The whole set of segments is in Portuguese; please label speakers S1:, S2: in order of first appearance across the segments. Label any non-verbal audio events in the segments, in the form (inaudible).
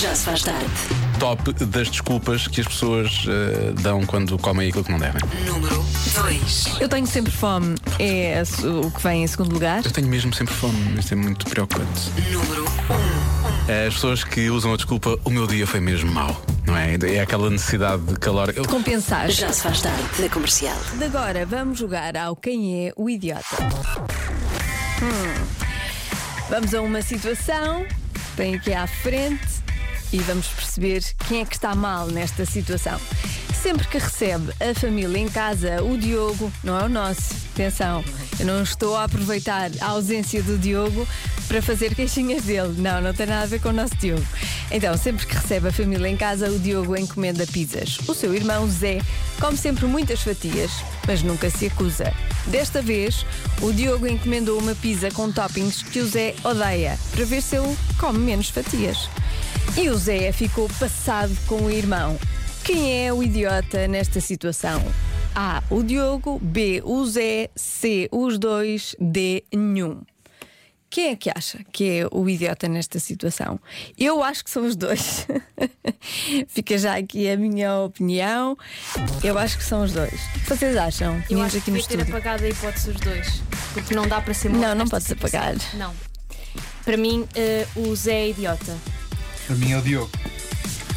S1: Já se faz tarde.
S2: top das desculpas que as pessoas eh, dão quando comem aquilo que não devem.
S1: Número 2.
S3: Eu tenho sempre fome, é a se- o que vem em segundo lugar.
S2: Eu tenho mesmo sempre fome, isto é muito preocupante.
S1: Número 1.
S2: As pessoas que usam a desculpa, o meu dia foi mesmo mau, não é? É aquela necessidade de calor. Eu,
S3: Compensar.
S1: Já se faz tarde na comercial.
S3: De agora vamos jogar ao Quem é o Idiota. Hum. Vamos a uma situação, bem aqui à frente, e vamos perceber quem é que está mal nesta situação. Sempre que recebe a família em casa, o Diogo, não é o nosso, atenção, eu não estou a aproveitar a ausência do Diogo para fazer queixinhas dele. Não, não tem nada a ver com o nosso Diogo. Então, sempre que recebe a família em casa, o Diogo encomenda pizzas. O seu irmão Zé come sempre muitas fatias, mas nunca se acusa. Desta vez, o Diogo encomendou uma pizza com toppings que o Zé odeia, para ver se ele come menos fatias. E o Zé ficou passado com o irmão. Quem é o idiota nesta situação? A. O Diogo. B. O Zé. C. Os dois. D. Nenhum. Quem é que acha que é o idiota nesta situação? Eu acho que são os dois. (laughs) Fica já aqui a minha opinião. Eu acho que são os dois. O que vocês acham?
S4: Eu
S3: Meninos
S4: acho que devia ter
S3: estúdio.
S4: apagado a hipótese dos dois. Porque não dá para ser
S3: Não, não
S4: nesta
S3: podes
S4: situação.
S3: apagar.
S4: Não. Para mim, eh, o Zé é idiota.
S5: Para mim é o Diogo.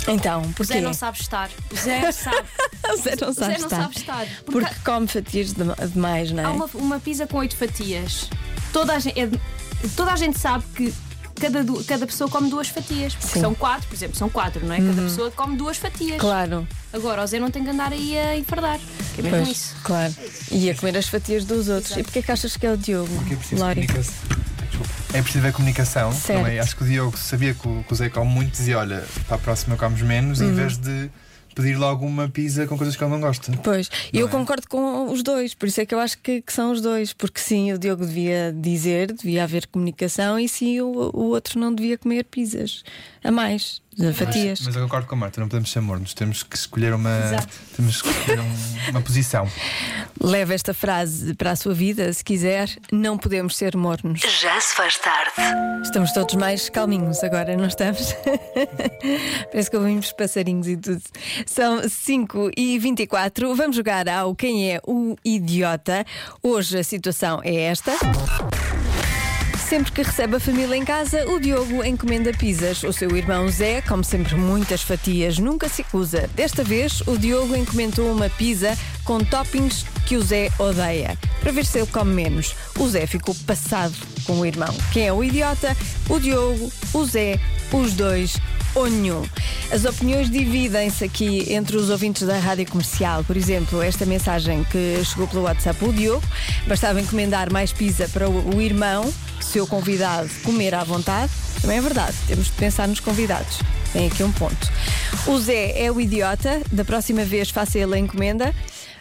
S3: Então,
S4: O
S3: porquê?
S4: Zé não sabe estar. O Zé sabe. (laughs)
S3: O Zé não
S4: o
S3: sabe
S4: Zé não
S3: estar.
S4: sabe estar. Porque,
S3: Porque come fatias de- demais, não é?
S4: há uma, uma pizza com oito fatias. Toda a gente, é toda a gente sabe que cada, cada pessoa come duas fatias. Porque
S3: Sim. Uhum.
S4: são quatro, por exemplo, são quatro, não é? Cada pessoa come duas fatias.
S3: Claro,
S4: Agora, o Zé não tem que andar aí a enfardar. Que é mesmo
S3: pois,
S4: isso.
S3: claro. E a comer as fatias dos outros. E porquê que achas que é o Diogo?
S5: Porque é preciso
S3: Lori?
S5: comunicação. É preciso ver comunicação
S3: Certo.
S5: também. Acho que o Diogo sabia que o, que o Zé come muito, dizia: olha, para a próxima comes menos,
S3: Uhum.
S5: em vez de pedir logo uma pizza com coisas que ele não gosta.
S3: Pois, e eu
S5: é?
S3: concordo com os dois, por isso é que eu acho que, que são os dois, porque sim, o Diogo devia dizer, devia haver comunicação, e sim, o, o outro não devia comer pizzas a mais, de fatias.
S5: Mas eu concordo com a Marta, não podemos ser mornos, temos que escolher uma.
S4: Exato.
S5: Temos que escolher um- uma posição.
S3: Leve esta frase para a sua vida, se quiser, não podemos ser mornos.
S1: Já se faz tarde.
S3: Estamos todos mais calminhos agora, não estamos? (laughs) Parece que ouvimos passarinhos e tudo. São 5 e 24 Vamos jogar ao Quem é o Idiota. Hoje a situação é esta. Sempre que recebe a família em casa, o Diogo encomenda pizzas. O seu irmão Zé, como sempre, muitas fatias, nunca se acusa. Desta vez, o Diogo encomendou uma pizza com toppings que o Zé odeia, para ver se ele come menos. O Zé ficou passado com o irmão. Quem é o idiota? O Diogo, o Zé, os dois As opiniões dividem-se aqui entre os ouvintes da rádio comercial. Por exemplo, esta mensagem que chegou pelo WhatsApp, o Diogo, bastava encomendar mais pizza para o, o irmão, seu convidado, comer à vontade. Também é verdade, temos de pensar nos convidados. Tem aqui um ponto. O Zé é o idiota, da próxima vez faça ele a encomenda,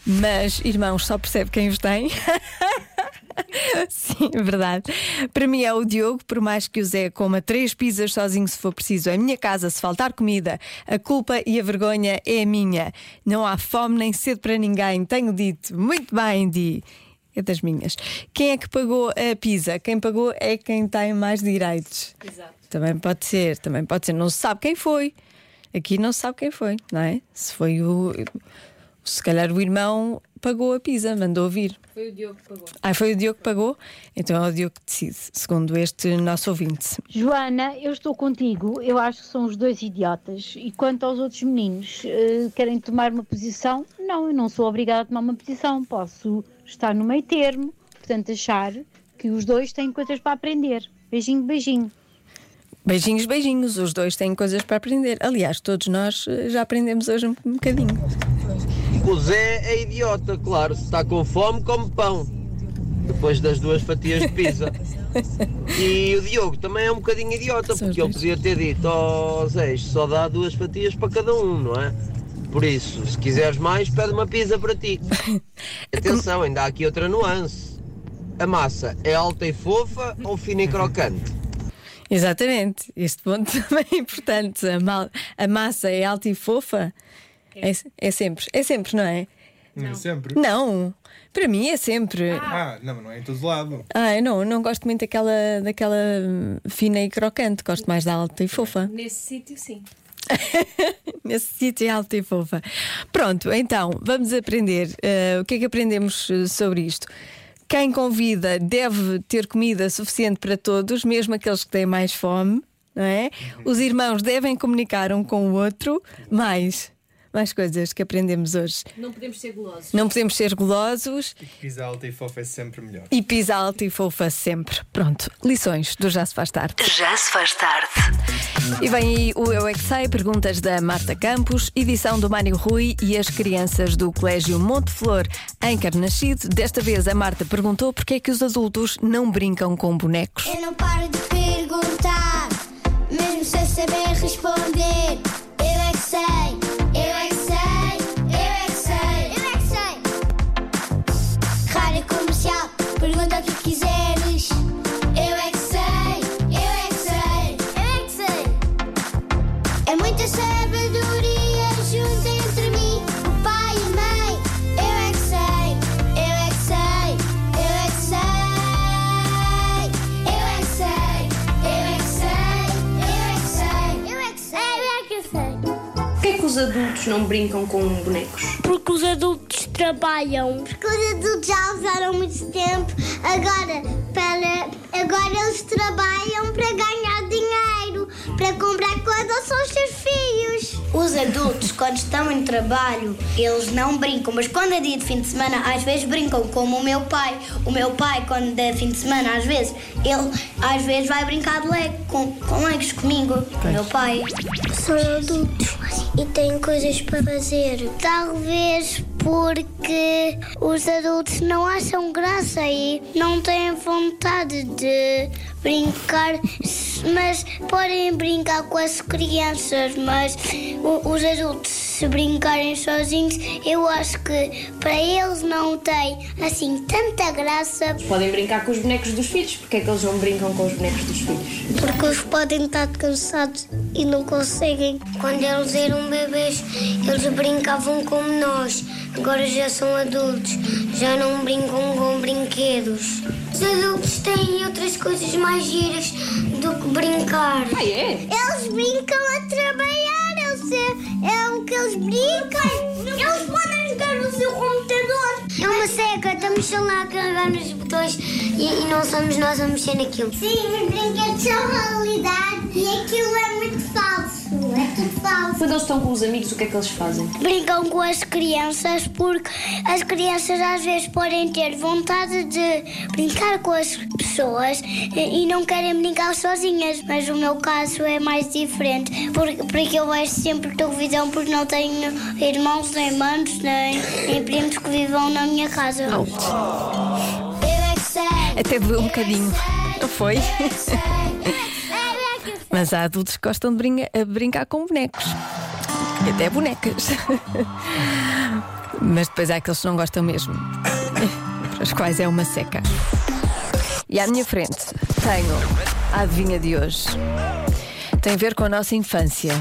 S3: mas irmãos só percebe quem os tem. (laughs) (laughs) Sim, é verdade. Para mim é o Diogo, por mais que o Zé coma três pizzas sozinho se for preciso. Em minha casa, se faltar comida, a culpa e a vergonha é minha. Não há fome nem sede para ninguém. Tenho dito. Muito bem, Di. É das minhas. Quem é que pagou a pizza? Quem pagou é quem tem mais direitos.
S4: Exato.
S3: Também pode ser, também pode ser. Não se sabe quem foi. Aqui não se sabe quem foi, não é? Se foi o. Se calhar o irmão pagou a pizza, mandou vir.
S4: Foi o Diogo que pagou.
S3: Ah, foi o Diogo que pagou? Então é o Diogo que decide, segundo este nosso ouvinte.
S6: Joana, eu estou contigo. Eu acho que são os dois idiotas. E quanto aos outros meninos, eh, querem tomar uma posição? Não, eu não sou obrigada a tomar uma posição. Posso estar no meio termo, portanto, achar que os dois têm coisas para aprender. Beijinho, beijinho.
S3: Beijinhos, beijinhos, os dois têm coisas para aprender. Aliás, todos nós eh, já aprendemos hoje um bocadinho.
S7: O Zé é idiota, claro. Se está com fome, come pão. Depois das duas fatias de pizza. (laughs) E o Diogo também é um bocadinho idiota, porque ele podia ter dito: Ó Zé, isto só dá duas fatias para cada um, não é? Por isso, se quiseres mais, pede uma pizza para ti. (laughs) Atenção, ainda há aqui outra nuance. A massa é alta e fofa ou fina e crocante?
S3: Exatamente, este ponto (laughs) também é importante. A, mal- a massa é alta e fofa? É, é sempre, é sempre, não é?
S5: Não é sempre.
S3: Não, para mim é sempre.
S5: Ah, não, não é em todo lado.
S3: Ai, não, não gosto muito daquela, daquela hum, fina e crocante, gosto mais da alta e fofa. (laughs)
S4: Nesse sítio, sim.
S3: Nesse sítio é alta e fofa. Pronto, então, vamos aprender. eh, o que é que aprendemos eh, sobre isto? Quem convida deve ter comida suficiente para todos, mesmo aqueles que têm mais fome, não é? Os irmãos devem comunicar um com o outro. Mais, mais coisas que aprendemos hoje.
S4: Não podemos ser gulosos.
S3: Não podemos ser golosos
S5: Pisa alta e fofa é sempre melhor.
S3: e pisa alta e fofa sempre. Pronto, lições do Já se faz tarde.
S1: Já se faz tarde.
S3: E vem aí o Eu é que Sei, perguntas da Marta Campos, edição do Mário Rui e as crianças do Colégio Monte Flor em Carnachide. Desta vez a Marta perguntou porque é que os adultos não brincam com bonecos.
S8: Eu não paro de perguntar, mesmo sem saber responder.
S4: Os adultos não brincam com bonecos?
S8: Porque os adultos trabalham. Porque os adultos já usaram muito tempo. Agora, para, agora eles trabalham para ganhar dinheiro, para comprar coisas aos seus filhos.
S9: Os adultos, (laughs) quando estão em trabalho, eles não brincam, mas quando é dia de fim de semana, às vezes brincam, como o meu pai. O meu pai, quando é fim de semana, às vezes, ele às vezes vai brincar de Lego, com, com Legos comigo, o meu pai.
S8: São adultos e têm coisas para fazer. Talvez porque os adultos não acham graça e não têm vontade de brincar, mas podem brincar com as crianças, mas os adultos se brincarem sozinhos, eu acho que para eles não tem assim tanta graça
S4: Podem brincar com os bonecos dos filhos. Porquê é que eles não brincam com os bonecos dos filhos?
S8: porque eles podem estar cansados e não conseguem. Quando eles eram bebês, eles brincavam como nós. Agora já são adultos, já não brincam com brinquedos. Os adultos têm outras coisas mais giras do que brincar.
S4: Ah, é?
S8: Eles brincam a trabalhar, eles é, é o que eles brincam. Eles podem jogar no seu computador. É uma seca, estamos só lá a carregar nos botões e, e não somos nós a mexer naquilo. Sim, os brinquedos são realidade e aquilo é muito falso. É tudo falso.
S4: Quando eles estão com os amigos, o que é que eles fazem?
S8: Brincam com as crianças porque as crianças às vezes podem ter vontade de brincar com as pessoas e não querem brincar sozinhas. Mas o meu caso é mais diferente porque, porque eu vejo sempre televisão porque não tenho irmãos, nem manos, nem, nem primos que vivam na minha casa. Eu é que sei.
S3: Até doeu um bocadinho, não foi? Mas há adultos que gostam de brinca- a brincar com bonecos. E até bonecas. (laughs) Mas depois há aqueles que não gostam mesmo. (laughs) Para os quais é uma seca. E à minha frente tenho a adivinha de hoje. Tem a ver com a nossa infância.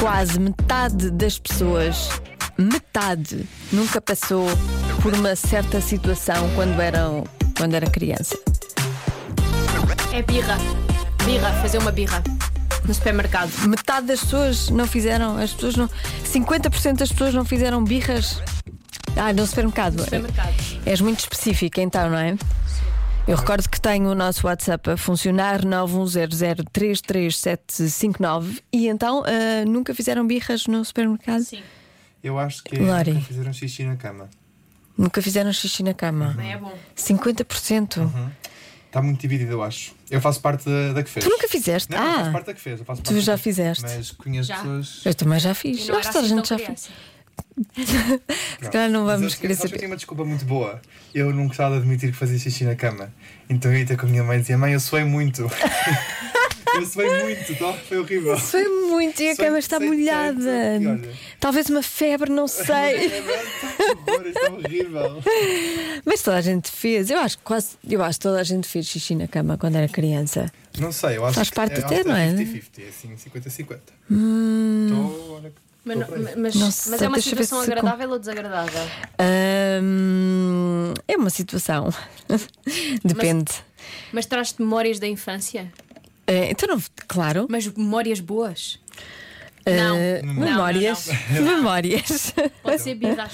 S3: Quase metade das pessoas, metade, nunca passou por uma certa situação quando, eram, quando era criança.
S4: É birra. Birra, fazer uma birra. No supermercado.
S3: Metade das pessoas não fizeram, as pessoas não. 50% das pessoas não fizeram birras. Ah, no supermercado.
S4: supermercado.
S3: És muito específica então, não é? Eu recordo que tenho o nosso WhatsApp a funcionar 910033759 e então ah, nunca fizeram birras no supermercado?
S4: Sim.
S5: Eu acho que
S3: Lori.
S5: nunca fizeram xixi na cama.
S3: Nunca fizeram xixi na cama?
S4: Não é bom.
S3: 50%.
S5: Está muito dividido, eu acho. Eu faço parte da, da que fez.
S3: Tu nunca fizeste?
S5: Não, eu faço
S3: ah,
S5: parte da que fez. Eu faço
S3: tu
S5: parte
S3: já
S5: da que-
S3: fizeste.
S5: Mas conheço
S4: Já.
S5: pessoas.
S3: eu também já fiz. Acho que toda a
S4: assim
S3: gente já fez. (laughs) Se calhar não
S5: Mas
S3: vamos
S5: eu-
S3: querer
S5: sabes que Eu
S3: saber.
S5: tinha uma desculpa muito boa. Eu não gostava de admitir que fazia xixi na cama. Então eu ia ter com a minha mãe e dizia: Mãe, eu suei muito. (laughs) eu suei muito, tá? foi horrível.
S3: Foi muito e a
S5: Suei
S3: cama está molhada. Talvez uma febre, não (laughs) sei.
S5: É que isto é horrível.
S3: Mas toda a gente fez. Eu acho que quase. Eu acho que toda a gente fez xixi na cama quando era criança.
S5: Não sei, eu acho
S3: Faz
S5: que
S3: parte
S5: é,
S3: até,
S5: acho que
S3: não é?
S5: 50-50, é assim, 50-50.
S3: Hum.
S4: Mas, não- mas-
S3: Não
S4: mas
S3: sei,
S4: é uma situação
S3: se com-
S4: agradável ou desagradável?
S3: Hum, é uma situação. (laughs) Depende.
S4: Mas traz-te memórias da infância?
S3: Eh, então, não, claro.
S4: Mas memórias boas?
S3: eh,
S4: Não. Não,
S3: memórias. (laughs) Memórias.
S4: Pode ser birras.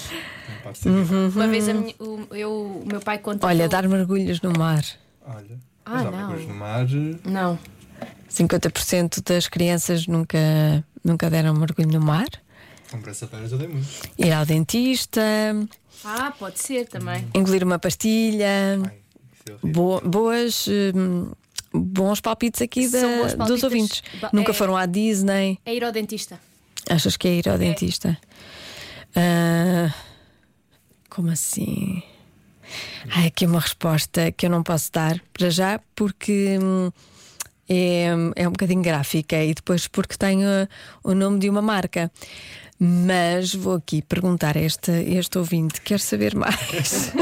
S5: Não pode ser.
S4: Uma vez a minha- o, eu, o meu pai conta.
S3: Olha, dar mergulhos no mar.
S5: Olha.
S4: Ah, não.
S5: mergulhos no mar.
S4: Não.
S3: 50% das crianças nunca, nunca deram mergulho no mar.
S5: Com pressa férias eu dei muito.
S3: Ir ao dentista,
S4: Ah, pode ser também.
S3: engolir uma pastilha.
S5: Ai, é.
S3: Bo- boas. hum, bons palpites aqui da-
S4: bons
S3: dos
S4: palpites.
S3: ouvintes.
S4: Ba-
S3: Nunca
S4: é-
S3: foram à Disney.
S4: É ir ao dentista.
S3: Achas que é ir ao dentista? Ah, como assim? Aqui uma resposta que eu não posso dar para já porque hum, é, é um bocadinho gráfica e depois porque tenho o nome de uma marca. Mas vou aqui perguntar a este, este ouvinte: quer saber mais?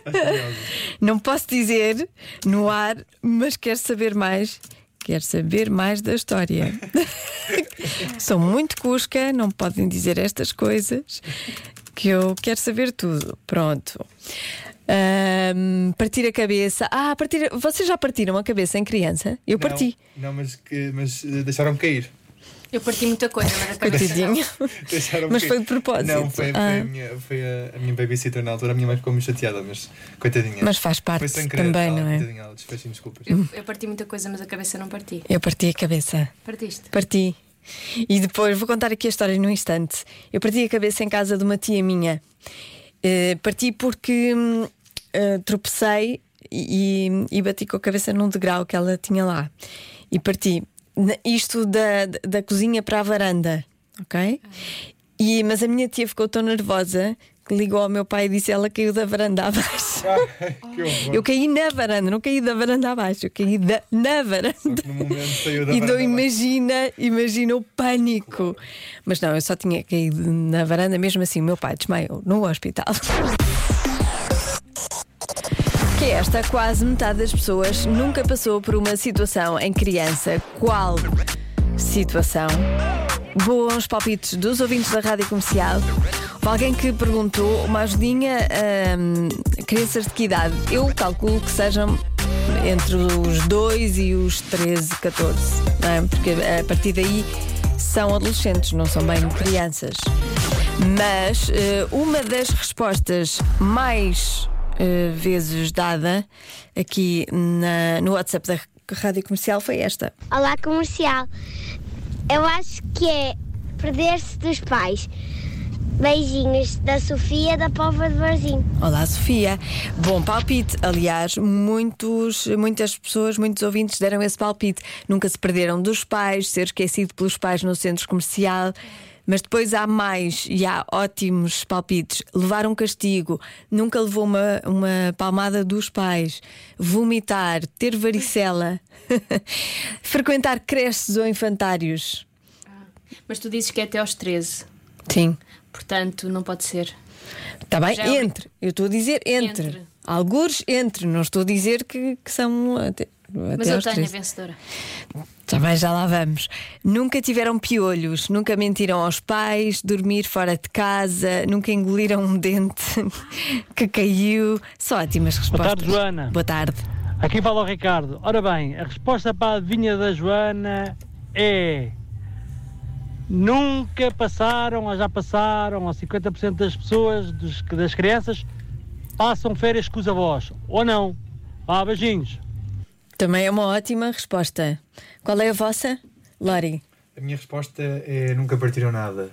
S3: (laughs) não posso dizer no ar, mas quer saber mais. Quer saber mais da história. (laughs) Sou muito cusca, não podem dizer estas coisas, que eu quero saber tudo. Pronto. Ahm, partir a cabeça. Ah, partir. Vocês já partiram a cabeça em criança? Eu
S5: Não,
S3: parti.
S5: Não, mas, mas eh, deixaram-me cair.
S4: Eu parti muita coisa, mas a cabeça não.
S3: Coitadinho.
S5: Deixaram-me
S3: Mas foi de propósito.
S5: Não, foi, foi
S3: Ah.
S5: a, minha, foi a, a minha babysitter na altura. A minha mãe ficou muito chateada, mas coitadinha.
S3: Mas faz parte
S5: foi querer.
S3: também,
S5: ela,
S3: não é?
S5: Coitadinha, ela desculpas.
S4: Eu, eu parti muita coisa, mas a cabeça não parti.
S3: Eu parti a cabeça.
S4: Partiste?
S3: Parti. E depois vou contar aqui a história num instante. Eu parti a cabeça em casa de uma tia minha. Eh, parti porque eh, tropecei e, e- e bati com a cabeça num degrau que ela tinha lá. E parti. Isto da, da cozinha para a varanda, ok? E, mas a minha tia ficou tão nervosa que ligou ao meu pai e disse ela caiu da varanda (laughs) abaixo.
S5: Horror.
S3: Eu caí na varanda, não caí da varanda abaixo, eu caí da, na varanda.
S5: No momento saiu da
S3: E então imagina, imagina o pânico. Mas não, eu só tinha caído na varanda, mesmo assim, o meu pai desmaiou no hospital. Que esta quase metade das pessoas nunca passou por uma situação em criança. Qual situação? Bons palpites dos ouvintes da rádio comercial. Alguém que perguntou uma ajudinha a crianças de que idade? Eu calculo que sejam entre os 2 e os 13, 14, não é? Porque a partir daí são adolescentes, não são bem crianças. Mas eh, uma das respostas mais eh, vezes dada aqui na- no WhatsApp da rádio comercial foi esta.
S8: Olá, comercial. Eu acho que é perder-se dos pais. Beijinhos da Sofia da Pova de Barzinho.
S3: Olá, Sofia. Bom palpite. Aliás, muitos, muitas pessoas, muitos ouvintes deram esse palpite. Nunca se perderam dos pais, ser esquecido pelos pais no centro comercial. Mas depois há mais e há ótimos palpites. Levar um castigo, nunca levou uma, uma palmada dos pais, vomitar, ter varicela, (laughs) frequentar creches ou infantários.
S4: Mas tu dizes que é até aos 13.
S3: Sim.
S4: Portanto, não pode ser.
S3: Está bem?
S4: Já é
S3: Entre. Eu estou a dizer entre.
S4: Entre.
S3: Algures entre. Não estou a dizer que, que são
S4: Mas eu tenho a
S3: 13.
S4: vencedora.
S3: Está bem, já lá vamos. Nunca tiveram piolhos, nunca mentiram aos pais, dormir fora de casa, nunca engoliram um dente (laughs) que caiu. Só ótimas respostas.
S10: tarde, Joana.
S3: Boa tarde.
S10: Aqui fala o Ricardo. Ora bem, a resposta para a adivinha da Joana é. Nunca passaram, ou já passaram, ou 50% das pessoas, dos- das crianças, passam férias com os avós. Ou não. Ah, beijinhos.
S3: Também é uma ótima resposta. Qual é a vossa? Lori.
S5: A minha resposta é nunca partiram nada.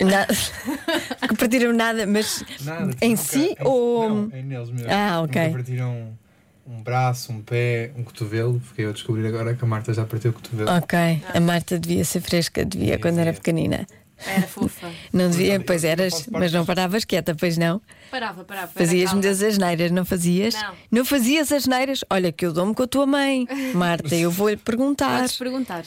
S3: Na... (laughs) que partiram nada, mas
S5: Nada.
S3: em
S5: nunca-
S3: si
S5: em-
S3: ou.
S5: Não, em neles mesmo.
S3: Ah, ok.
S5: Nunca partiram um braço, um pé, um cotovelo. Fiquei a descobrir agora que a Marta já partiu o cotovelo.
S3: Ok, a Marta devia ser fresca, devia quando era pequenina.
S4: Era fofa.
S3: Não devia, pois eras, mas não paravas quieta, pois não?
S4: Parava, parava.
S3: Fazias muitas asneiras, não fazias?
S4: Não.
S3: Não fazias asneiras? Olha, que eu dou-me com a tua mãe, (laughs) Marta, eu vou-lhe perguntar.
S4: Podes perguntar.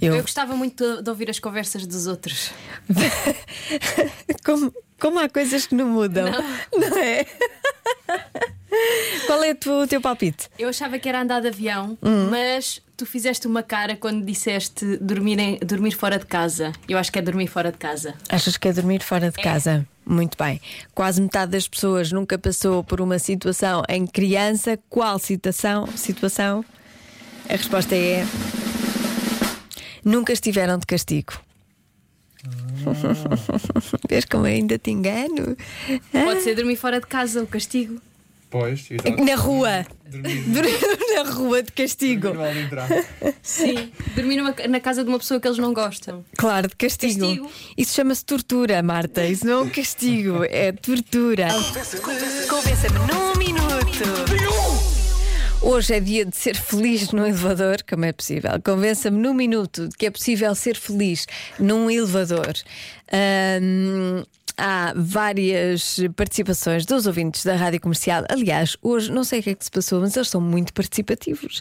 S4: Eu...
S3: Eu,
S4: gostava muito de, de ouvir as conversas dos outros. (laughs)
S3: como, como há coisas que não mudam, não, é? (laughs) (laughs) Qual é tu- o teu palpite?
S4: Eu achava que era andar de avião,
S3: Hum.
S4: mas tu fizeste uma cara quando disseste dormir, em- dormir fora de casa. Eu acho que é dormir fora de casa.
S3: Achas que é dormir fora de casa? Muito bem. Quase metade das pessoas nunca passou por uma situação em criança. Qual situação? Situação? A resposta é. Nunca estiveram de castigo. (laughs) Vês como eu ainda te engano?
S4: Pode ser dormir fora de casa, o castigo.
S5: Pois, exato.
S3: Na rua.
S5: Dormir. (laughs)
S3: Na rua de castigo.
S4: Sim. Dormir numa- na casa de uma pessoa que eles não gostam.
S3: Claro, de castigo.
S4: Castigo.
S3: Isso chama-se tortura, Marta. Isso não é um castigo, é tortura. Convença-me num minuto. Hoje é dia de ser feliz no elevador, como é possível? Convença-me num minuto de que é possível ser feliz num elevador. Ahm, há várias participações dos ouvintes da rádio comercial. Aliás, hoje não sei o que é que se passou, mas eles são muito participativos.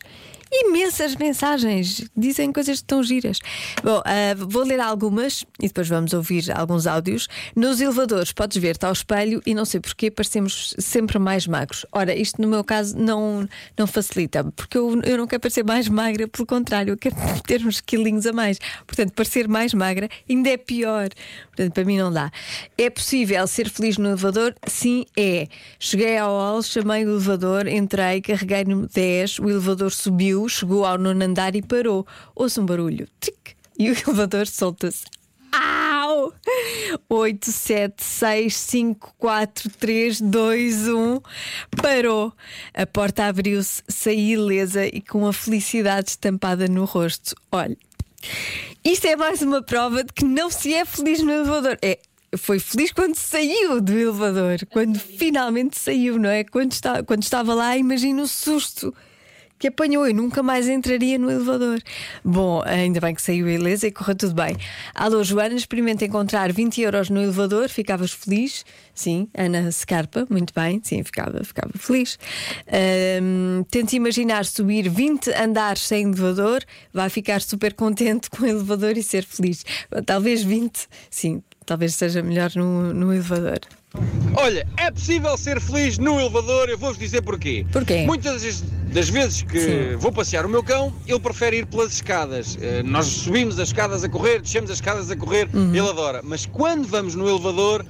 S3: Imensas mensagens, dizem coisas tão giras. Bom, ah, vou ler algumas e depois vamos ouvir alguns áudios. Nos elevadores, podes ver-te ao espelho e não sei porquê, parecemos sempre mais magros. Ora, isto no meu caso não, não facilita, porque eu, eu não quero parecer mais magra, pelo contrário, eu quero (laughs) ter uns quilinhos a mais. Portanto, parecer mais magra ainda é pior. Portanto, para mim não dá. É possível ser feliz no elevador? Sim, é. Cheguei ao hall, chamei o elevador, entrei, carreguei no 10, o elevador subiu, chegou ao nono andar e parou. Ouço um barulho. Tic! E o elevador solta-se. Au! 8, 7, 6, 5, 4, 3, 2, 1. Parou. A porta abriu-se, saí ilesa e com a felicidade estampada no rosto. Olha, isto é mais uma prova de que não se é feliz no elevador. É. Foi feliz quando saiu do elevador, quando finalmente saiu, não é? Quando, está, quando estava lá, imagina o susto que apanhou. Eu nunca mais entraria no elevador. Bom, ainda bem que saiu ilesa e correu tudo bem. Alô, Joana, experimenta encontrar 20 euros no elevador, ficavas feliz? Sim, Ana Scarpa, muito bem, sim, ficava, ficava feliz. Ahm, tente imaginar subir 20 andares sem elevador, vai ficar super contente com o elevador e ser feliz. Talvez 20, sim, talvez seja melhor no, no elevador.
S11: Olha, é possível ser feliz no elevador, eu vou-vos dizer porquê.
S3: Porquê?
S11: Muitas das- vezes que
S3: Sim.
S11: vou passear o meu cão, ele prefere ir pelas escadas. Eh, Nós subimos as escadas a correr, descemos as escadas a correr,
S3: Uhum.
S11: ele adora. Mas quando vamos no elevador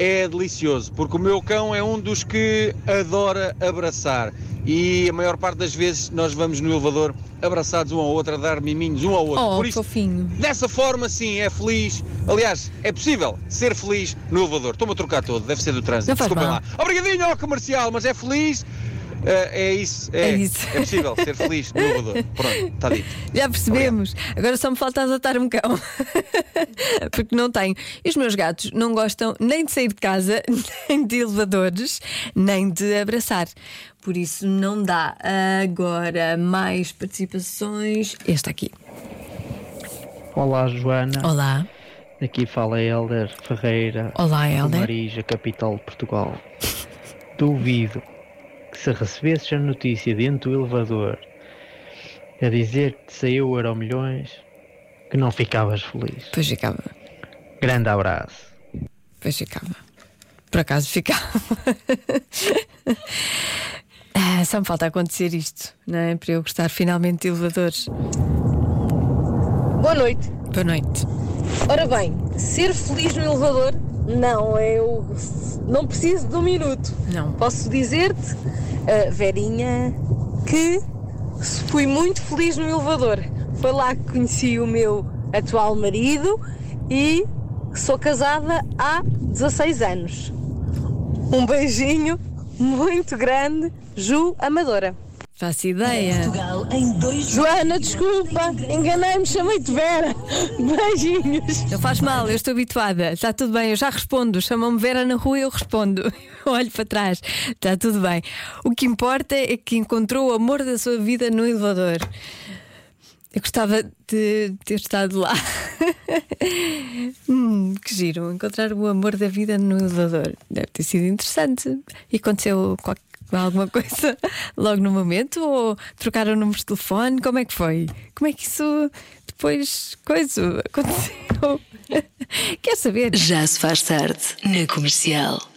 S11: é delicioso, porque o meu cão é um dos que adora abraçar. E a maior parte das vezes nós vamos no elevador abraçados um ao outro, a dar miminhos um ao outro.
S3: Oh,
S11: Por isso,
S3: fofinho.
S11: Dessa forma, sim, é feliz. Aliás, é possível ser feliz no elevador. Estou-me a trocar todo, deve ser do trânsito. Desculpem
S3: mal.
S11: lá. Obrigadinho ao comercial, mas é feliz. Eh, é isso, é,
S3: É isso.
S11: é possível ser feliz no elevador. Pronto, está dito.
S3: Já percebemos. Agora só me falta adotar um cão. (laughs) Porque não tenho. E os meus gatos não gostam nem de sair de casa, (laughs) nem de elevadores, nem de abraçar. Por isso não dá. Agora, mais participações. Este aqui.
S12: Olá, Joana.
S3: Olá.
S12: Aqui fala Helder Ferreira.
S3: Olá,
S12: de
S3: Helder.
S12: Marija, capital de Portugal. Duvido se recebesses a notícia dentro do elevador a dizer que te saiu o Euro Milhões, que não ficavas feliz.
S3: Pois ficava.
S12: Grande abraço.
S3: Pois ficava. Por acaso ficava. (laughs) Ah, Só me falta acontecer isto, não é? Para eu gostar finalmente de elevadores.
S13: Boa noite.
S3: Boa noite.
S13: Ora bem, ser feliz no elevador? Não, eu não preciso de um minuto.
S3: Não.
S13: Posso dizer-te, ah, Verinha, que fui muito feliz no elevador. Foi lá que conheci o meu atual marido e sou casada há 16 anos. Um beijinho muito grande, Ju Amadora.
S3: Faço ideia.
S13: Joana, desculpa, enganei-me, chamei-te Vera. (laughs) Beijinhos.
S3: Não faz mal, eu estou habituada. Está tudo bem, eu já respondo. Chamam-me Vera na rua e eu respondo. (laughs) Eu Olho para trás. Está tudo bem. O que importa é que encontrou o amor da sua vida no elevador. Eu gostava de ter estado lá. (laughs) hum, que giro. Encontrar o amor da vida no elevador. Deve ter sido interessante. E aconteceu qualquer- alguma coisa (laughs) logo no momento? Ou trocaram números de telefone? Como é que foi? Como é que isso depois coisa aconteceu? (laughs) Quer saber?
S1: Já se faz tarde na comercial.